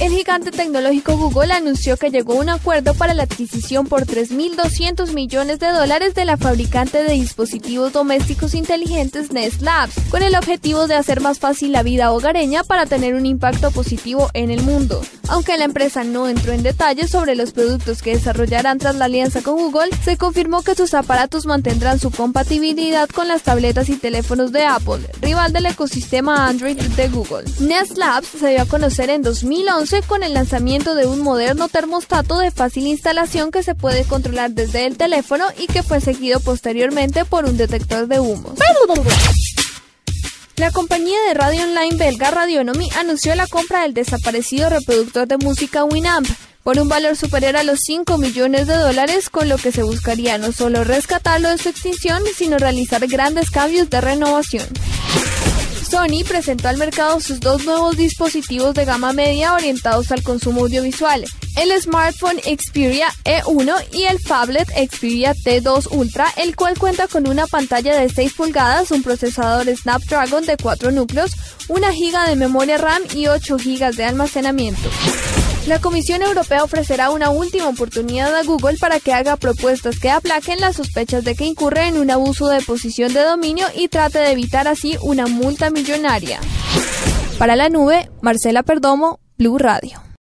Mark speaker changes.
Speaker 1: El gigante tecnológico Google anunció que llegó a un acuerdo para la adquisición por 3.200 millones de dólares de la fabricante de dispositivos domésticos inteligentes Nest Labs, con el objetivo de hacer más fácil la vida hogareña para tener un impacto positivo en el mundo. Aunque la empresa no entró en detalles sobre los productos que desarrollarán tras la alianza con Google, se confirmó que sus aparatos mantendrán su compatibilidad con las tabletas y teléfonos de Apple, rival del ecosistema Android de Google. Nest Labs se dio a conocer en 2011 con el lanzamiento de un moderno termostato de fácil instalación que se puede controlar desde el teléfono y que fue seguido posteriormente por un detector de humo. La compañía de radio online belga Radionomy anunció la compra del desaparecido reproductor de música Winamp por un valor superior a los 5 millones de dólares, con lo que se buscaría no solo rescatarlo de su extinción, sino realizar grandes cambios de renovación. Sony presentó al mercado sus dos nuevos dispositivos de gama media orientados al consumo audiovisual, el smartphone Xperia E1 y el phablet Xperia T2 Ultra, el cual cuenta con una pantalla de 6 pulgadas, un procesador Snapdragon de 4 núcleos, 1 GB de memoria RAM y 8 GB de almacenamiento. La Comisión Europea ofrecerá una última oportunidad a Google para que haga propuestas que aplaquen las sospechas de que incurre en un abuso de posición de dominio y trate de evitar así una multa millonaria. Para la nube, Marcela Perdomo, Blue Radio.